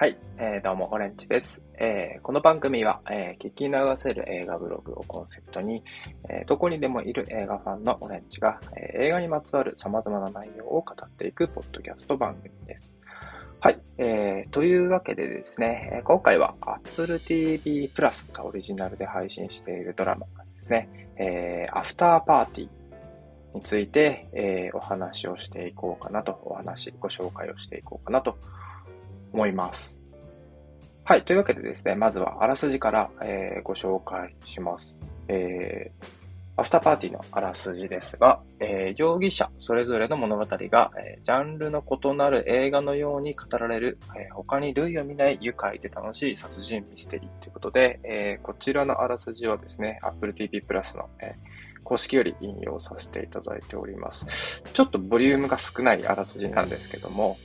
はい、えー、どうも、オレンジです。えー、この番組は、えー、聞き流せる映画ブログをコンセプトに、え、どこにでもいる映画ファンのオレンジが、え、映画にまつわる様々な内容を語っていくポッドキャスト番組です。はい、えー、というわけでですね、今回は Apple TV Plus がオリジナルで配信しているドラマですね、えー、アフターパーティーについて、え、お話をしていこうかなと、お話、ご紹介をしていこうかなと思います。はい。というわけでですね、まずはあらすじから、えー、ご紹介します。えー、アフターパーティーのあらすじですが、えー、容疑者それぞれの物語が、えー、ジャンルの異なる映画のように語られる、えー、他に類を見ない愉快で楽しい殺人ミステリーということで、えこちらのあらすじはですね、Apple TV Plus の、え公式より引用させていただいております。ちょっとボリュームが少ないあらすじなんですけども、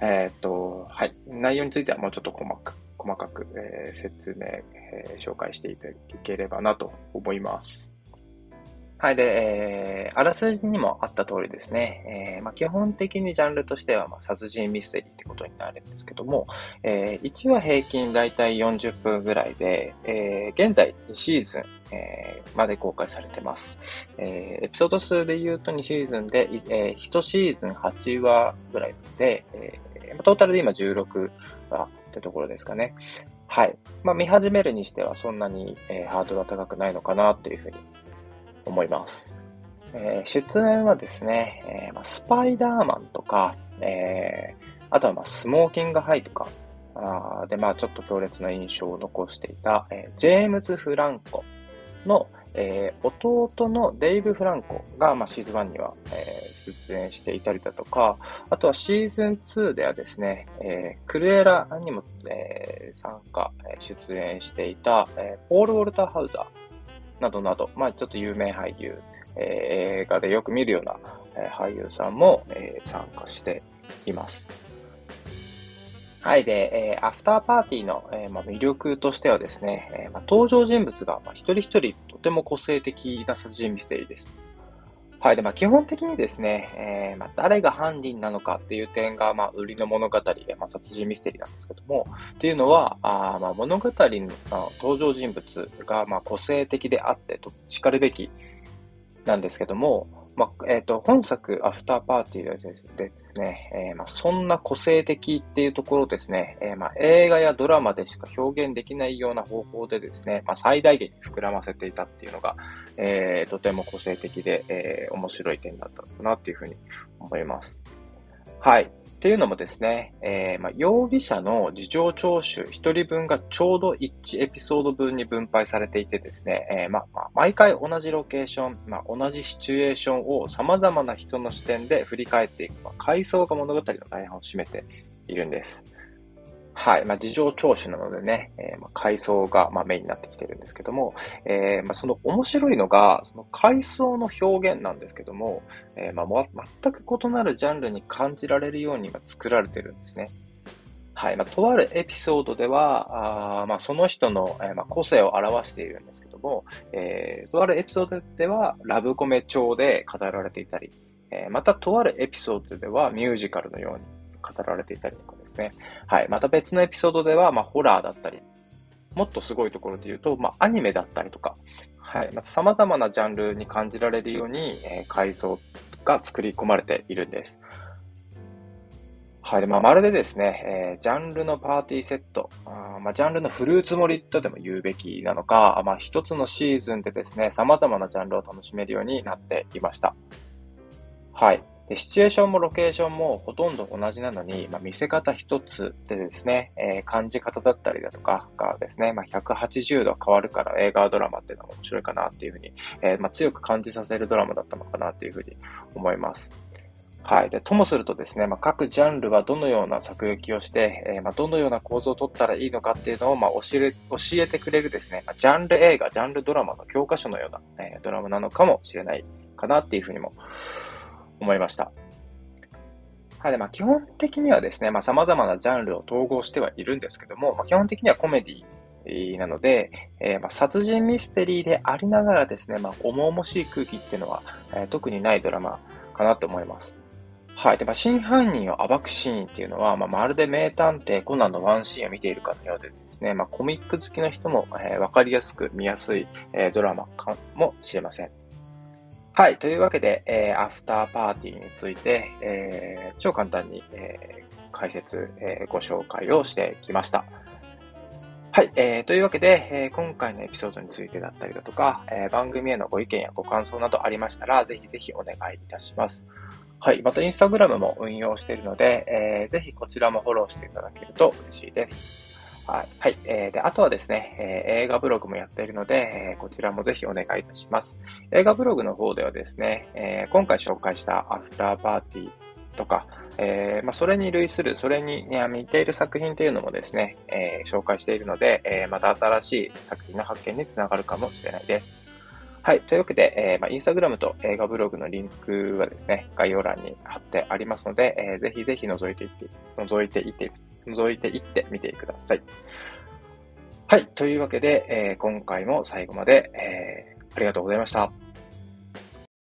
えっ、と、はい。内容についてはもうちょっと細かく細かく、えー、説明、えー、紹介していただければなと思います。はい。で、えー、あらすじにもあった通りですね、えーまあ、基本的にジャンルとしては、まあ、殺人ミステリーってことになるんですけども、えー、1話平均だいたい40分ぐらいで、えー、現在2シーズン、えー、まで公開されてます。えー、エピソード数で言うと2シーズンで、えー、1シーズン8話ぐらいで、えー、トータルで今16話ってところですかね。はい。まあ、見始めるにしてはそんなに、えー、ハードルは高くないのかなっていうふうに思います。えー、出演はですね、えーまあ、スパイダーマンとか、えー、あとはまあスモーキングハイとか、あで、まあちょっと強烈な印象を残していた、え、ジェームズ・フランコの、え、弟のデイブ・フランコが、まあ、シーズン1には、えー、出演していたりだとか、あとはシーズン2ではですね、えー、クルエラにも、えー、参加、出演していた、えー、ポール・ウォルター・ハウザーなどなど、まあ、ちょっと有名俳優、えー、映画でよく見るような、えー、俳優さんも、えー、参加しています。はい。で、えー、アフターパーティーの、えーまあ、魅力としてはですね、えーまあ、登場人物が、まあ、一人一人とても個性的な殺人ミステリーです。はい。で、まあ、基本的にですね、えー、まあ、誰が犯人なのかっていう点が、まあ、売りの物語で、まあ、殺人ミステリーなんですけども、っていうのは、あまあ、物語の登場人物が、まあ、個性的であって、と叱るべきなんですけども、まあ、えっ、ー、と、本作、アフターパーティーでですね、えー、まあ、そんな個性的っていうところですね、えー、まあ、映画やドラマでしか表現できないような方法でですね、まあ、最大限に膨らませていたっていうのが、えー、とても個性的で、えー、面白い点だったのかなっていうふうに思います。はい。っていうのもですね、えーまあ、容疑者の事情聴取1人分がちょうど1エピソード分に分配されていてですね、えーままあ、毎回同じロケーション、ま、同じシチュエーションを様々な人の視点で振り返っていく、まあ、回想が物語の大半を占めているんです。はい。まあ、事情聴取なのでね、えー、まあ、階層が、まあ、メインになってきてるんですけども、えー、まあ、その面白いのが、その階層の表現なんですけども、えー、まあ、全く異なるジャンルに感じられるように作られてるんですね。はい。まあ、とあるエピソードでは、あまあ、その人の、えー、まあ、個性を表しているんですけども、えー、とあるエピソードでは、ラブコメ調で語られていたり、えー、またとあるエピソードではミュージカルのように語られていたりとかですね。はい。また別のエピソードでは、まあ、ホラーだったり、もっとすごいところで言うと、まあ、アニメだったりとか、はい。また様々なジャンルに感じられるように、えー、改造が作り込まれているんです。はい。まあ、まるでですね、えー、ジャンルのパーティーセット、あまあ、ジャンルのフルーツ盛りとでも言うべきなのか、まあ、一つのシーズンでですね、様々なジャンルを楽しめるようになっていました。はい。で、シチュエーションもロケーションもほとんど同じなのに、まあ、見せ方一つでですね、えー、感じ方だったりだとかがですね、まあ、180度変わるから映画ドラマっていうのは面白いかなっていうふうに、えー、まあ、強く感じさせるドラマだったのかなっていうふうに思います。はい。で、ともするとですね、まあ、各ジャンルはどのような作劇をして、えー、まあ、どのような構造を取ったらいいのかっていうのを、まあ、教え、教えてくれるですね、まあ、ジャンル映画、ジャンルドラマの教科書のような、えー、ドラマなのかもしれないかなっていうふうにも思いました。はい。まあ、基本的にはですね、まあ、様々なジャンルを統合してはいるんですけども、まあ、基本的にはコメディなので、えー、まあ、殺人ミステリーでありながらですね、まあ、重々しい空気っていうのは、えー、特にないドラマかなと思います。はい。で、まあ、真犯人を暴くシーンっていうのは、まあ、まるで名探偵コナンのワンシーンを見ているかのようでですね、まあ、コミック好きの人も、えー、わかりやすく見やすい、えー、ドラマかもしれません。はい。というわけで、えー、アフターパーティーについて、えー、超簡単に、えー、解説、えー、ご紹介をしてきました。はい。えー、というわけで、え、今回のエピソードについてだったりだとか、え、番組へのご意見やご感想などありましたら、ぜひぜひお願いいたします。はい。また、インスタグラムも運用しているので、えー、ぜひこちらもフォローしていただけると嬉しいです。はい。はい。えー、で、あとはですね、えー、映画ブログもやっているので、えー、こちらもぜひお願いいたします。映画ブログの方ではですね、えー、今回紹介したアフターパーティーとか、えー、まあ、それに類する、それに、ね、似ている作品というのもですね、えー、紹介しているので、えー、また新しい作品の発見につながるかもしれないです。はい。というわけで、えー、まあ、インスタグラムと映画ブログのリンクはですね、概要欄に貼ってありますので、えー、ぜひぜひ覗いていって、覗いていって、覗いていってみてください。はい。というわけで、えー、今回も最後まで、えー、ありがとうございました。